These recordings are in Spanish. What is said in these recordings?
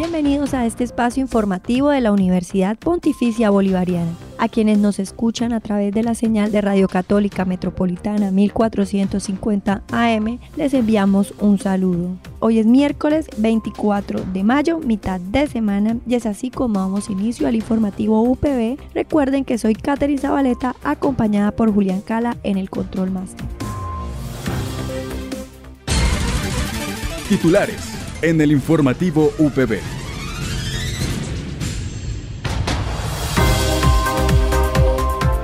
Bienvenidos a este espacio informativo de la Universidad Pontificia Bolivariana. A quienes nos escuchan a través de la señal de Radio Católica Metropolitana 1450 AM, les enviamos un saludo. Hoy es miércoles 24 de mayo, mitad de semana, y es así como damos inicio al informativo UPB. Recuerden que soy Catherine Zabaleta, acompañada por Julián Cala en el Control Master. Titulares en el informativo UPB.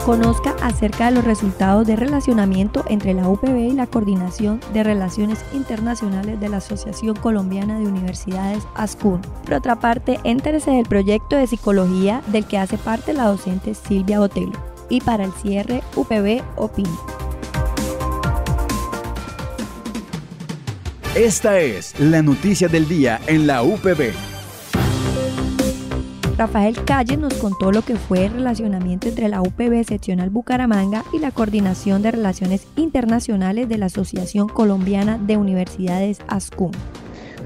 Conozca acerca de los resultados de relacionamiento entre la UPB y la Coordinación de Relaciones Internacionales de la Asociación Colombiana de Universidades ASCUN. Por otra parte, entérese del proyecto de psicología del que hace parte la docente Silvia Botelo. Y para el cierre, UPB opina. Esta es la noticia del día en la UPB. Rafael Calle nos contó lo que fue el relacionamiento entre la UPB seccional Bucaramanga y la Coordinación de Relaciones Internacionales de la Asociación Colombiana de Universidades ASCUM.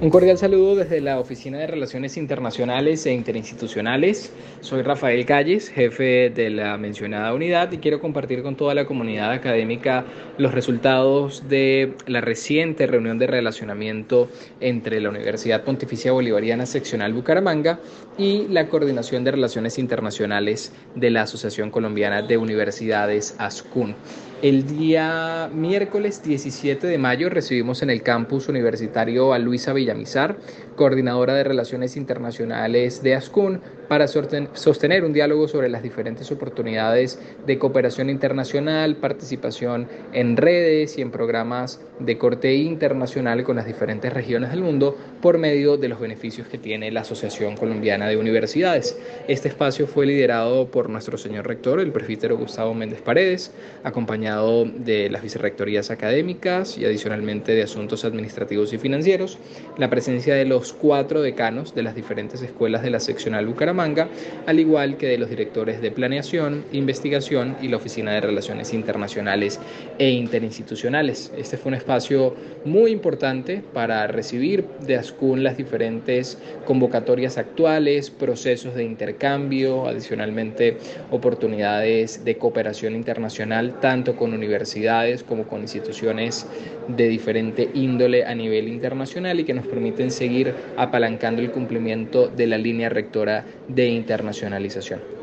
Un cordial saludo desde la Oficina de Relaciones Internacionales e Interinstitucionales. Soy Rafael Calles, jefe de la mencionada unidad y quiero compartir con toda la comunidad académica los resultados de la reciente reunión de relacionamiento entre la Universidad Pontificia Bolivariana Seccional Bucaramanga y la Coordinación de Relaciones Internacionales de la Asociación Colombiana de Universidades ASCUN. El día miércoles 17 de mayo recibimos en el campus universitario a Luisa Villamizar, coordinadora de Relaciones Internacionales de ASCUN, para sostener un diálogo sobre las diferentes oportunidades de cooperación internacional, participación en redes y en programas de corte internacional con las diferentes regiones del mundo por medio de los beneficios que tiene la Asociación Colombiana de Universidades. Este espacio fue liderado por nuestro señor rector, el presbítero Gustavo Méndez Paredes, acompañado de las vicerrectorías académicas y adicionalmente de asuntos administrativos y financieros, la presencia de los cuatro decanos de las diferentes escuelas de la seccional Bucaramanga, al igual que de los directores de planeación, investigación y la Oficina de Relaciones Internacionales e Interinstitucionales. Este fue un espacio muy importante para recibir de ASCUN las diferentes convocatorias actuales, procesos de intercambio, adicionalmente oportunidades de cooperación internacional tanto con universidades como con instituciones de diferente índole a nivel internacional y que nos permiten seguir apalancando el cumplimiento de la línea rectora de internacionalización.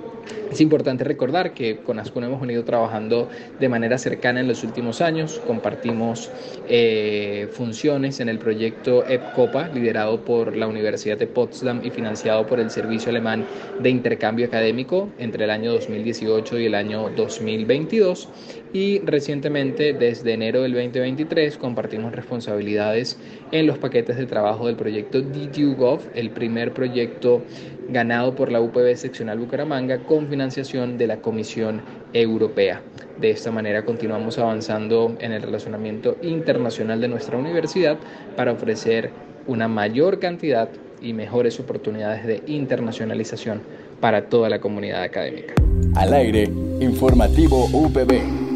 Es importante recordar que con ASCUN hemos venido trabajando de manera cercana en los últimos años. Compartimos eh, funciones en el proyecto EPCOPA, liderado por la Universidad de Potsdam y financiado por el Servicio Alemán de Intercambio Académico entre el año 2018 y el año 2022. Y recientemente, desde enero del 2023, compartimos responsabilidades en los paquetes de trabajo del proyecto DTUGov, el primer proyecto ganado por la UPB seccional Bucaramanga con financiación de la Comisión Europea. De esta manera continuamos avanzando en el relacionamiento internacional de nuestra universidad para ofrecer una mayor cantidad y mejores oportunidades de internacionalización para toda la comunidad académica. Al aire, informativo UPB.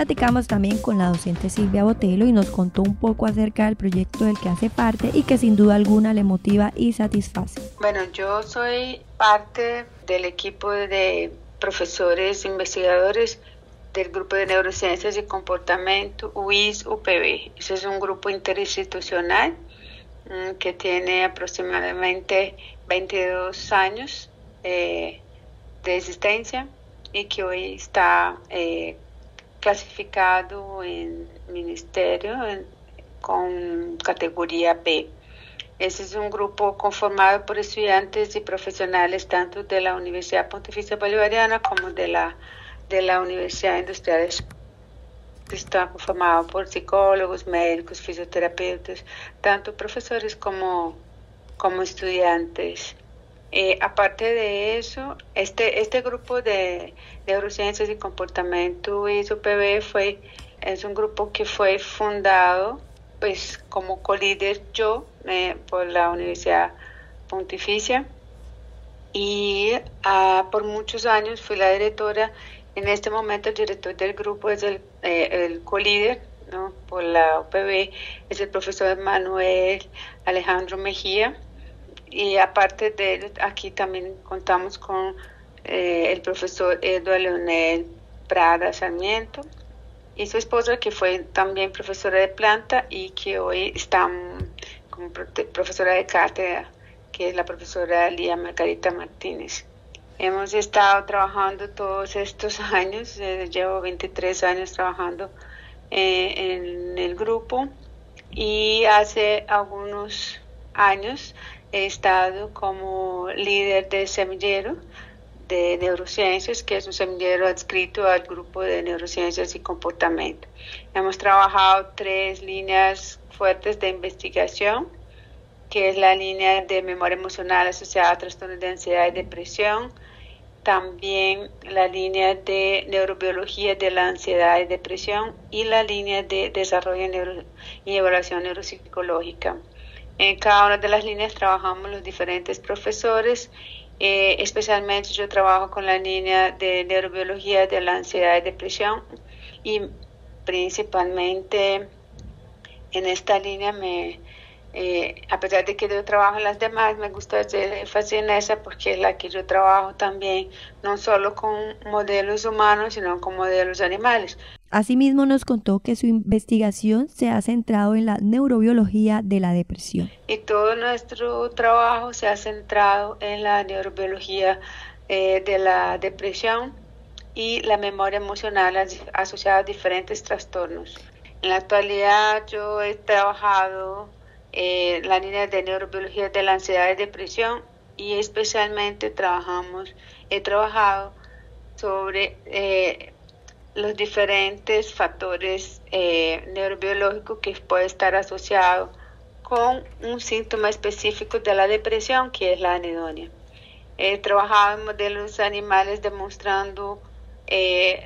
Platicamos también con la docente Silvia Botelo y nos contó un poco acerca del proyecto del que hace parte y que sin duda alguna le motiva y satisface. Bueno, yo soy parte del equipo de profesores investigadores del grupo de neurociencias y comportamiento UIS UPB. Ese es un grupo interinstitucional mm, que tiene aproximadamente 22 años eh, de existencia y que hoy está eh, clasificado en ministerio con categoría B. Ese es un grupo conformado por estudiantes y profesionales tanto de la Universidad Pontificia Bolivariana como de la, de la Universidad Industrial está conformado por psicólogos, médicos, fisioterapeutas, tanto profesores como, como estudiantes. Eh, aparte de eso, este, este grupo de neurociencias y comportamiento ISOPB fue, es un grupo que fue fundado pues como co-líder yo eh, por la Universidad Pontificia y ah, por muchos años fui la directora. En este momento el director del grupo es el, eh, el co-líder ¿no? por la UPB, es el profesor Manuel Alejandro Mejía y aparte de él, aquí también contamos con eh, el profesor Eduardo Leonel Prada Sarmiento y su esposa que fue también profesora de planta y que hoy está como profesora de cátedra, que es la profesora Lía Margarita Martínez. Hemos estado trabajando todos estos años, eh, llevo 23 años trabajando eh, en el grupo y hace algunos años he estado como líder de semillero de neurociencias, que es un semillero adscrito al grupo de neurociencias y comportamiento. Hemos trabajado tres líneas fuertes de investigación, que es la línea de memoria emocional asociada a trastornos de ansiedad y depresión, también la línea de neurobiología de la ansiedad y depresión y la línea de desarrollo y evaluación neuropsicológica. En cada una de las líneas trabajamos los diferentes profesores, eh, especialmente yo trabajo con la línea de neurobiología de la ansiedad y depresión. Y principalmente en esta línea me, eh, a pesar de que yo trabajo en las demás, me gusta hacer énfasis en esa porque es la que yo trabajo también, no solo con modelos humanos, sino con modelos animales. Asimismo nos contó que su investigación se ha centrado en la neurobiología de la depresión. Y todo nuestro trabajo se ha centrado en la neurobiología eh, de la depresión y la memoria emocional asociada a diferentes trastornos. En la actualidad yo he trabajado eh, la línea de neurobiología de la ansiedad y depresión y especialmente trabajamos, he trabajado sobre eh, los diferentes factores eh, neurobiológicos que puede estar asociado con un síntoma específico de la depresión que es la anedonia. He trabajado en modelos animales demostrando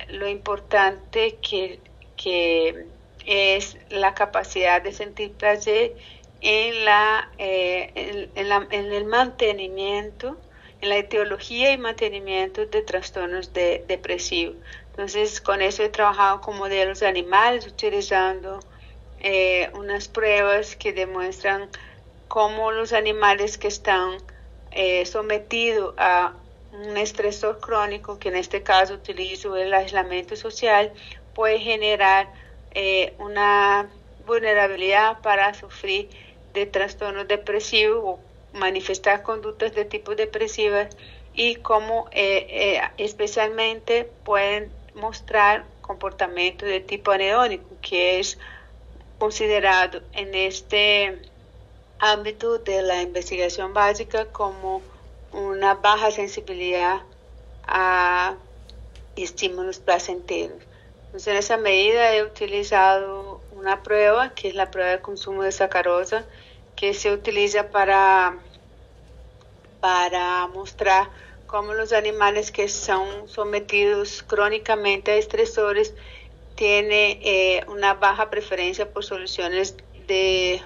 lo importante que, que, es la capacidad de sentir placer en, la, eh, en, en el mantenimiento, en la etiología y mantenimiento de trastornos de, depresivos. Entonces, con eso he trabajado con modelos de animales, utilizando eh, unas pruebas que demuestran cómo los animales que están eh, sometidos a un estresor crónico, que en este caso utilizo el aislamiento social, puede generar una vulnerabilidad para sufrir de trastornos depresivos o manifestar conductas de tipo depresivas y cómo especialmente pueden mostrar comportamiento de tipo anedónico, que es considerado en este ámbito de la investigación básica como una baja sensibilidad a estímulos placenteros. Entonces, en esa medida he utilizado una prueba, que es la prueba de consumo de sacarosa, que se utiliza para, para mostrar como los animales que son sometidos crónicamente a estresores tienen eh, una baja preferencia por soluciones de,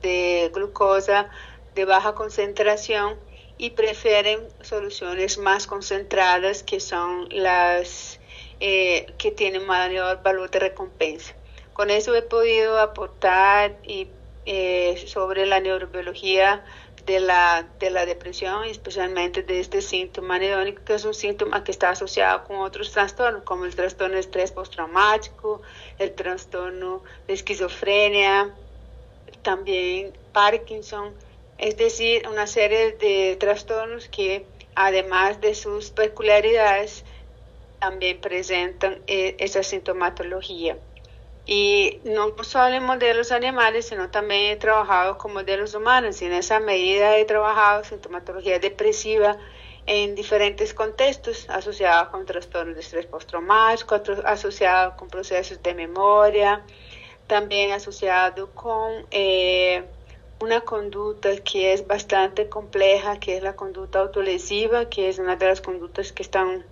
de glucosa de baja concentración y prefieren soluciones más concentradas que son las eh, que tienen mayor valor de recompensa. Con eso he podido aportar y, eh, sobre la neurobiología de la, de la depresión, especialmente de este síntoma anedónico, que es un síntoma que está asociado con otros trastornos, como el trastorno de estrés postraumático, el trastorno de esquizofrenia, también Parkinson, es decir, una serie de trastornos que además de sus peculiaridades, también presentan eh, esa sintomatología. Y no solo en modelos animales, sino también he trabajado con modelos humanos y en esa medida he trabajado sintomatología depresiva en diferentes contextos, asociado con trastornos de estrés postraumático, asociado con procesos de memoria, también asociado con eh, una conducta que es bastante compleja, que es la conducta autolesiva, que es una de las conductas que están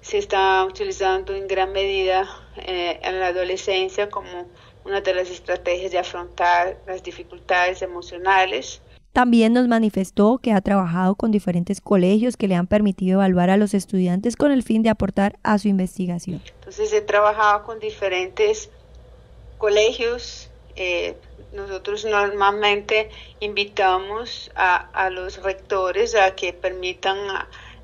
se está utilizando en gran medida eh, en la adolescencia como una de las estrategias de afrontar las dificultades emocionales. También nos manifestó que ha trabajado con diferentes colegios que le han permitido evaluar a los estudiantes con el fin de aportar a su investigación. Entonces he trabajado con diferentes colegios. Eh, nosotros normalmente invitamos a, a, los rectores a que permitan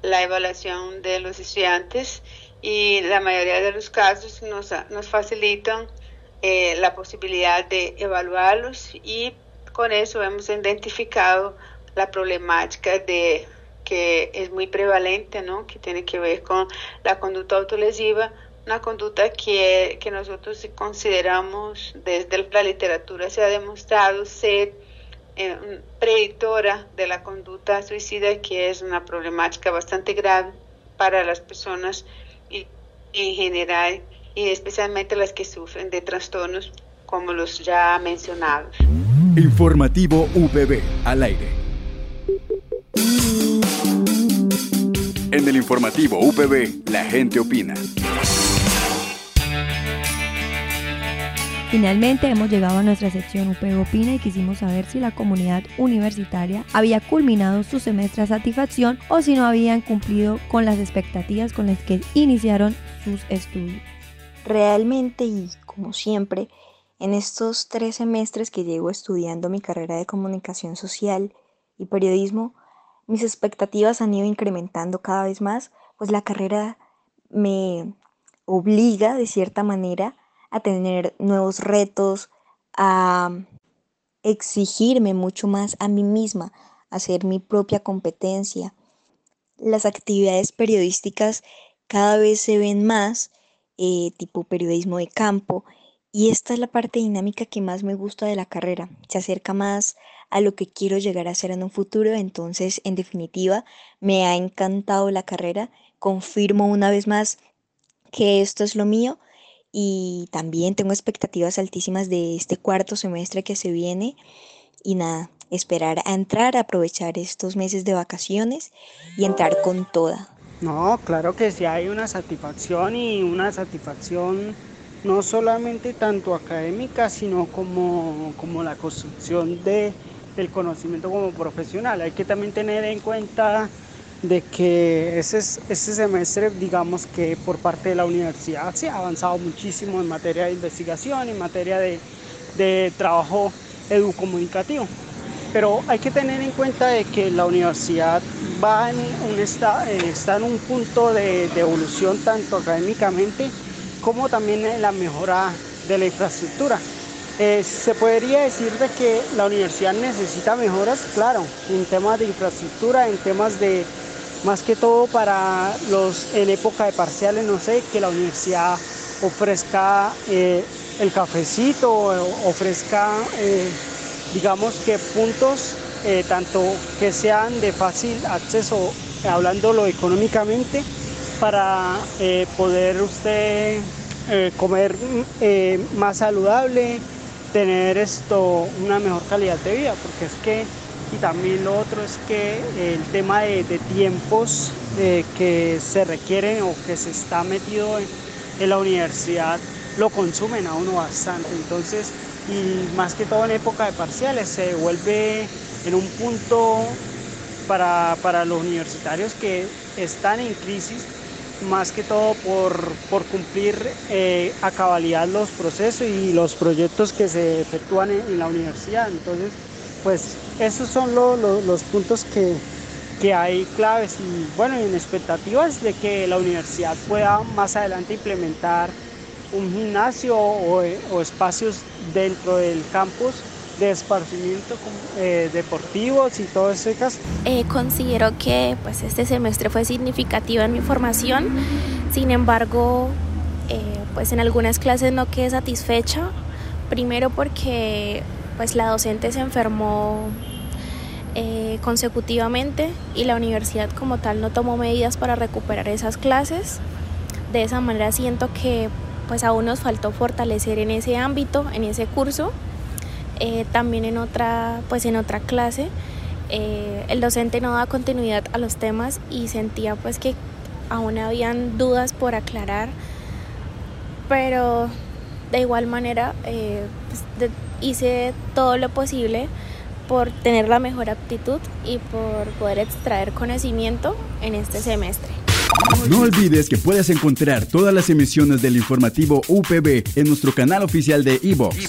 la evaluación de los estudiantes y la mayoría de los casos nos, nos facilitan eh, la posibilidad de evaluarlos y con eso hemos identificado la problemática de que es muy prevalente, ¿no? que tiene que ver con la conducta autolesiva, una conducta que, que nosotros consideramos desde la literatura se ha demostrado ser eh, predictora de la conducta suicida, que es una problemática bastante grave para las personas en general y especialmente las que sufren de trastornos como los ya mencionados. Informativo VB al aire. En el informativo UPB, la gente opina. Finalmente hemos llegado a nuestra sección UPB Opina y quisimos saber si la comunidad universitaria había culminado su semestre a satisfacción o si no habían cumplido con las expectativas con las que iniciaron sus estudios. Realmente y como siempre, en estos tres semestres que llevo estudiando mi carrera de comunicación social y periodismo, mis expectativas han ido incrementando cada vez más, pues la carrera me obliga de cierta manera a tener nuevos retos, a exigirme mucho más a mí misma, a hacer mi propia competencia. Las actividades periodísticas cada vez se ven más, eh, tipo periodismo de campo, y esta es la parte dinámica que más me gusta de la carrera. Se acerca más a lo que quiero llegar a ser en un futuro, entonces en definitiva me ha encantado la carrera, confirmo una vez más que esto es lo mío y también tengo expectativas altísimas de este cuarto semestre que se viene y nada, esperar a entrar, aprovechar estos meses de vacaciones y entrar con toda. No, claro que sí hay una satisfacción y una satisfacción no solamente tanto académica, sino como, como la construcción de, del conocimiento como profesional. Hay que también tener en cuenta de que ese, ese semestre, digamos que por parte de la universidad se ha avanzado muchísimo en materia de investigación, en materia de, de trabajo educomunicativo. Pero hay que tener en cuenta de que la universidad va en un, está, está en un punto de, de evolución tanto académicamente como también en la mejora de la infraestructura. Eh, se podría decir de que la universidad necesita mejoras, claro, en temas de infraestructura, en temas de, más que todo para los en época de parciales, no sé, que la universidad ofrezca eh, el cafecito, ofrezca, eh, digamos que puntos, eh, tanto que sean de fácil acceso, hablándolo económicamente, para poder usted comer más saludable, tener esto una mejor calidad de vida, porque es que y también lo otro es que el tema de, tiempos eh, que se requieren o que se está metido en, la universidad lo consumen a uno bastante. Entonces, y más que todo en época de parciales, se vuelve en un punto para, los universitarios que están en crisis, más que todo por, cumplir eh, a cabalidad los procesos y los proyectos que se efectúan en la universidad. Entonces, pues esos son los puntos que, hay claves. Y bueno, en expectativas de que la universidad pueda más adelante implementar un gimnasio o, espacios dentro del campus de esparcimiento eh, deportivos y todo ese caso. Eh, considero que pues este semestre fue significativo en mi formación, sin embargo, eh, pues en algunas clases no quedé satisfecha, primero porque pues la docente se enfermó eh, consecutivamente y la universidad como tal no tomó medidas para recuperar esas clases. De esa manera siento que pues aún nos faltó fortalecer en ese ámbito, en ese curso. Eh, también en otra, pues en otra clase eh, el docente no da continuidad a los temas y sentía pues que aún habían dudas por aclarar, pero de igual manera pues, hice todo lo posible por tener la mejor aptitud y por poder extraer conocimiento en este semestre. No olvides que puedes encontrar todas las emisiones del informativo UPB en nuestro canal oficial de iVox,